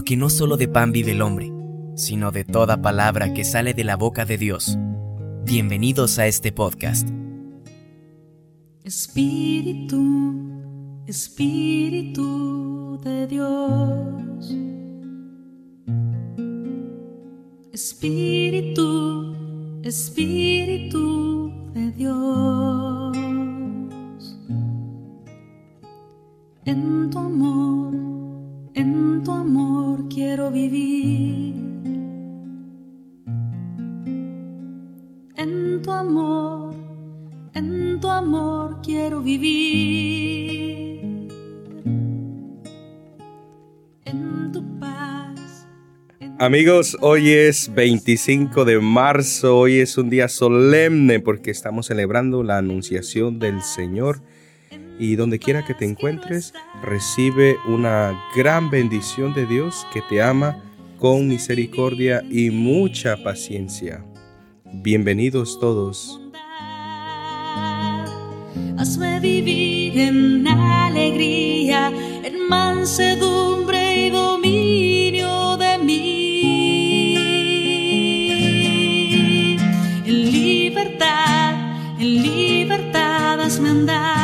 porque no solo de pan vive el hombre, sino de toda palabra que sale de la boca de Dios. Bienvenidos a este podcast. Espíritu, Espíritu de Dios. Espíritu, Espíritu de Dios. En tu amor quiero vivir. En tu paz. Amigos, hoy es 25 de marzo, hoy es un día solemne porque estamos celebrando la anunciación del Señor y donde quiera que te encuentres, recibe una gran bendición de Dios que te ama con misericordia y mucha paciencia. Bienvenidos todos. Hazme vivir en alegría, en mansedumbre y dominio de mí. En libertad, en libertad hazme andar.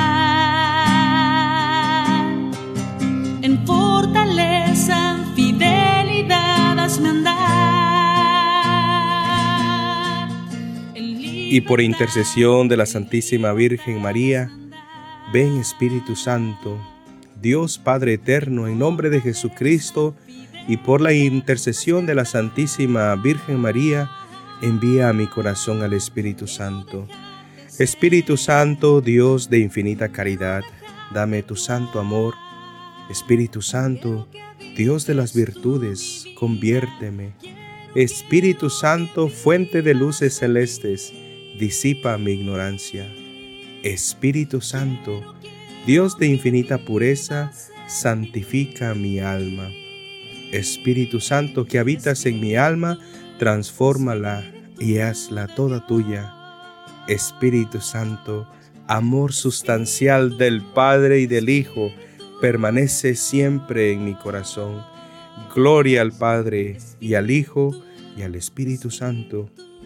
Y por intercesión de la Santísima Virgen María, ven Espíritu Santo, Dios Padre Eterno, en nombre de Jesucristo, y por la intercesión de la Santísima Virgen María, envía a mi corazón al Espíritu Santo. Espíritu Santo, Dios de infinita caridad, dame tu santo amor. Espíritu Santo, Dios de las virtudes, conviérteme. Espíritu Santo, fuente de luces celestes, disipa mi ignorancia. Espíritu Santo, Dios de infinita pureza, santifica mi alma. Espíritu Santo que habitas en mi alma, transfórmala y hazla toda tuya. Espíritu Santo, amor sustancial del Padre y del Hijo, permanece siempre en mi corazón. Gloria al Padre y al Hijo y al Espíritu Santo,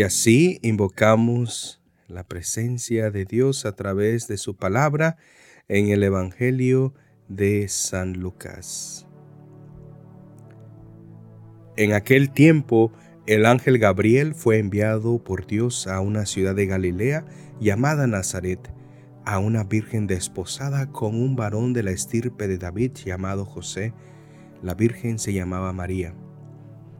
Y así invocamos la presencia de Dios a través de su palabra en el Evangelio de San Lucas. En aquel tiempo, el ángel Gabriel fue enviado por Dios a una ciudad de Galilea llamada Nazaret, a una virgen desposada con un varón de la estirpe de David llamado José. La virgen se llamaba María.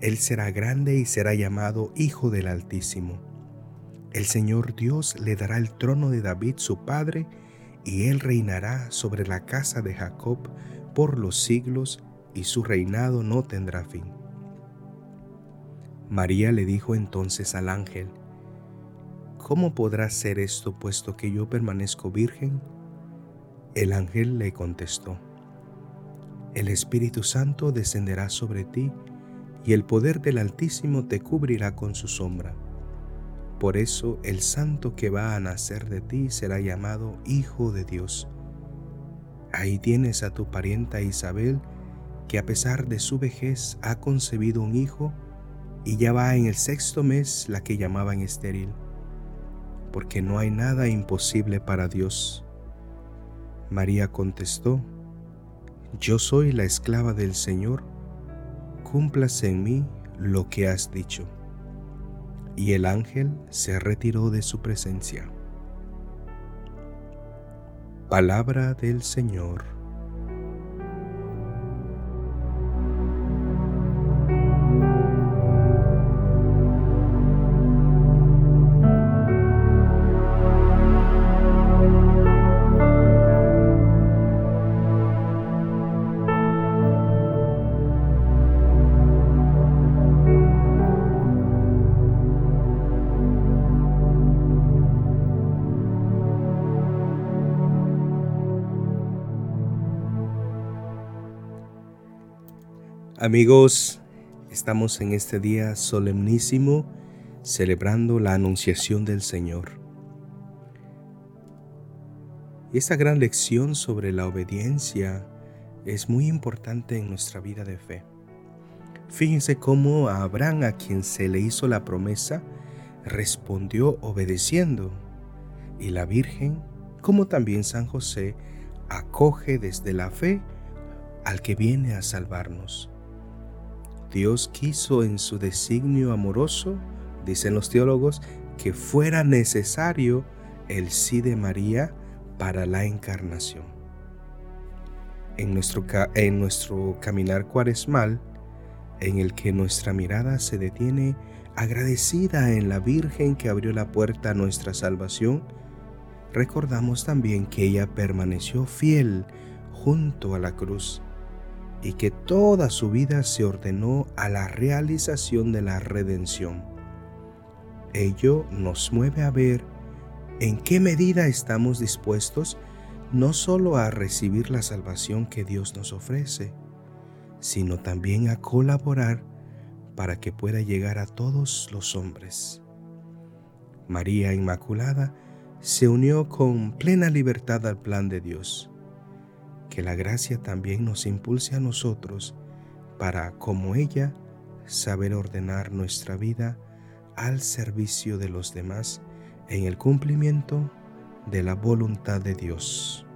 Él será grande y será llamado Hijo del Altísimo. El Señor Dios le dará el trono de David su padre, y él reinará sobre la casa de Jacob por los siglos, y su reinado no tendrá fin. María le dijo entonces al ángel, ¿Cómo podrá ser esto puesto que yo permanezco virgen? El ángel le contestó, El Espíritu Santo descenderá sobre ti, y el poder del Altísimo te cubrirá con su sombra. Por eso el santo que va a nacer de ti será llamado Hijo de Dios. Ahí tienes a tu parienta Isabel, que a pesar de su vejez ha concebido un hijo, y ya va en el sexto mes la que llamaban estéril, porque no hay nada imposible para Dios. María contestó, Yo soy la esclava del Señor, cúmplase en mí lo que has dicho. Y el ángel se retiró de su presencia. Palabra del Señor. Amigos, estamos en este día solemnísimo celebrando la anunciación del Señor. Esta gran lección sobre la obediencia es muy importante en nuestra vida de fe. Fíjense cómo a Abraham, a quien se le hizo la promesa, respondió obedeciendo. Y la Virgen, como también San José, acoge desde la fe al que viene a salvarnos. Dios quiso en su designio amoroso, dicen los teólogos, que fuera necesario el sí de María para la encarnación. En nuestro, en nuestro caminar cuaresmal, en el que nuestra mirada se detiene agradecida en la Virgen que abrió la puerta a nuestra salvación, recordamos también que ella permaneció fiel junto a la cruz y que toda su vida se ordenó a la realización de la redención. Ello nos mueve a ver en qué medida estamos dispuestos no solo a recibir la salvación que Dios nos ofrece, sino también a colaborar para que pueda llegar a todos los hombres. María Inmaculada se unió con plena libertad al plan de Dios que la gracia también nos impulse a nosotros para, como ella, saber ordenar nuestra vida al servicio de los demás en el cumplimiento de la voluntad de Dios.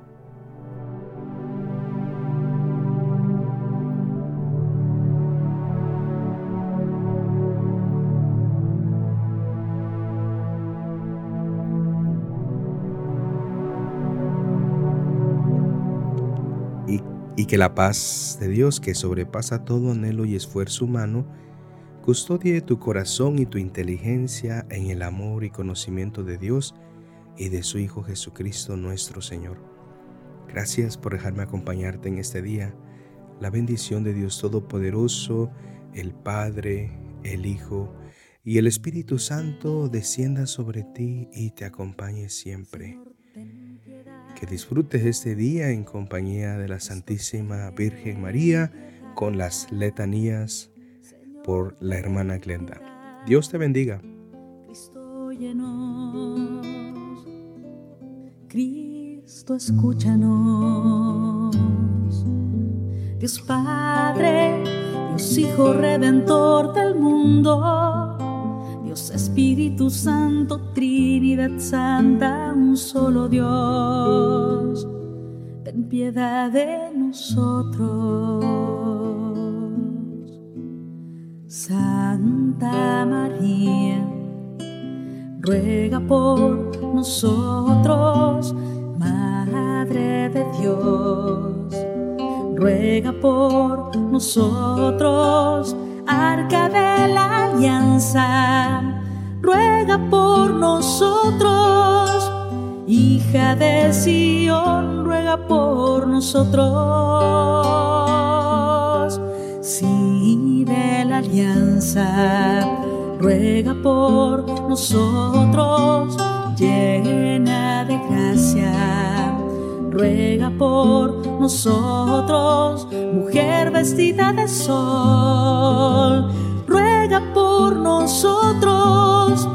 Que la paz de Dios, que sobrepasa todo anhelo y esfuerzo humano, custodie tu corazón y tu inteligencia en el amor y conocimiento de Dios y de su Hijo Jesucristo nuestro Señor. Gracias por dejarme acompañarte en este día. La bendición de Dios Todopoderoso, el Padre, el Hijo y el Espíritu Santo descienda sobre ti y te acompañe siempre. Que disfrutes este día en compañía de la Santísima Virgen María con las letanías por la hermana Glenda. Dios te bendiga. Cristo Cristo escúchanos. Dios Padre, Dios Hijo Redentor del mundo Dios Espíritu Santo, Trinidad Santa, un solo Dios, ten piedad de nosotros. Santa María, ruega por nosotros, Madre de Dios, ruega por nosotros arca de la alianza, ruega por nosotros. Hija de Sión, ruega por nosotros. Sí de la alianza, ruega por nosotros. Llena de gracia, ruega por nosotros mujer vestida de sol, ruega por nosotros.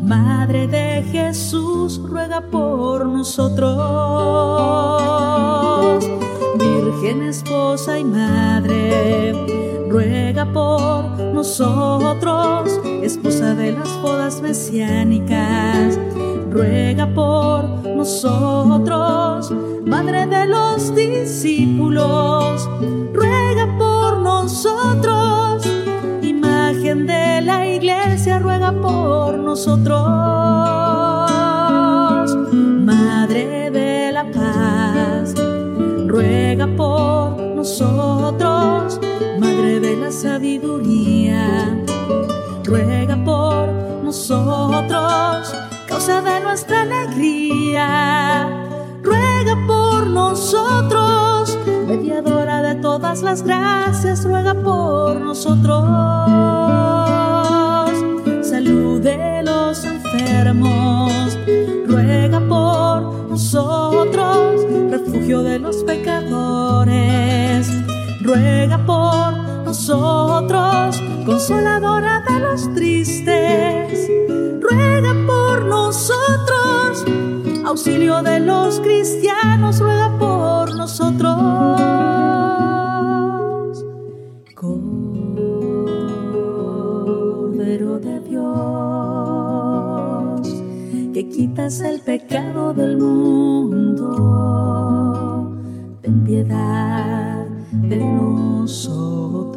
Madre de Jesús, ruega por nosotros. Virgen esposa y madre, ruega por nosotros. Esposa de las bodas mesiánicas, ruega por nosotros Madre de los discípulos, ruega por nosotros. Imagen de la iglesia, ruega por nosotros. Madre de la paz, ruega por nosotros. Nuestra alegría, ruega por nosotros mediadora de todas las gracias, ruega por nosotros. Salud de los enfermos, ruega por nosotros. Refugio de los pecadores, ruega por nosotros. Consoladora de los tristes, Auxilio de los cristianos, ruega por nosotros. Cordero de Dios, que quitas el pecado del mundo, ten piedad de nosotros.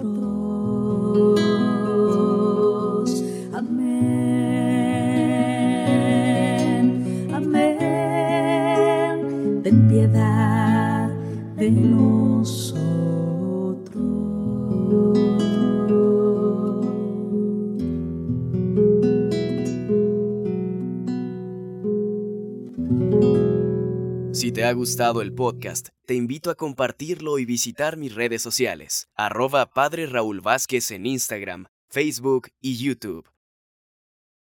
Ha gustado el podcast, te invito a compartirlo y visitar mis redes sociales, arroba Padre Raúl Vázquez en Instagram, Facebook y YouTube.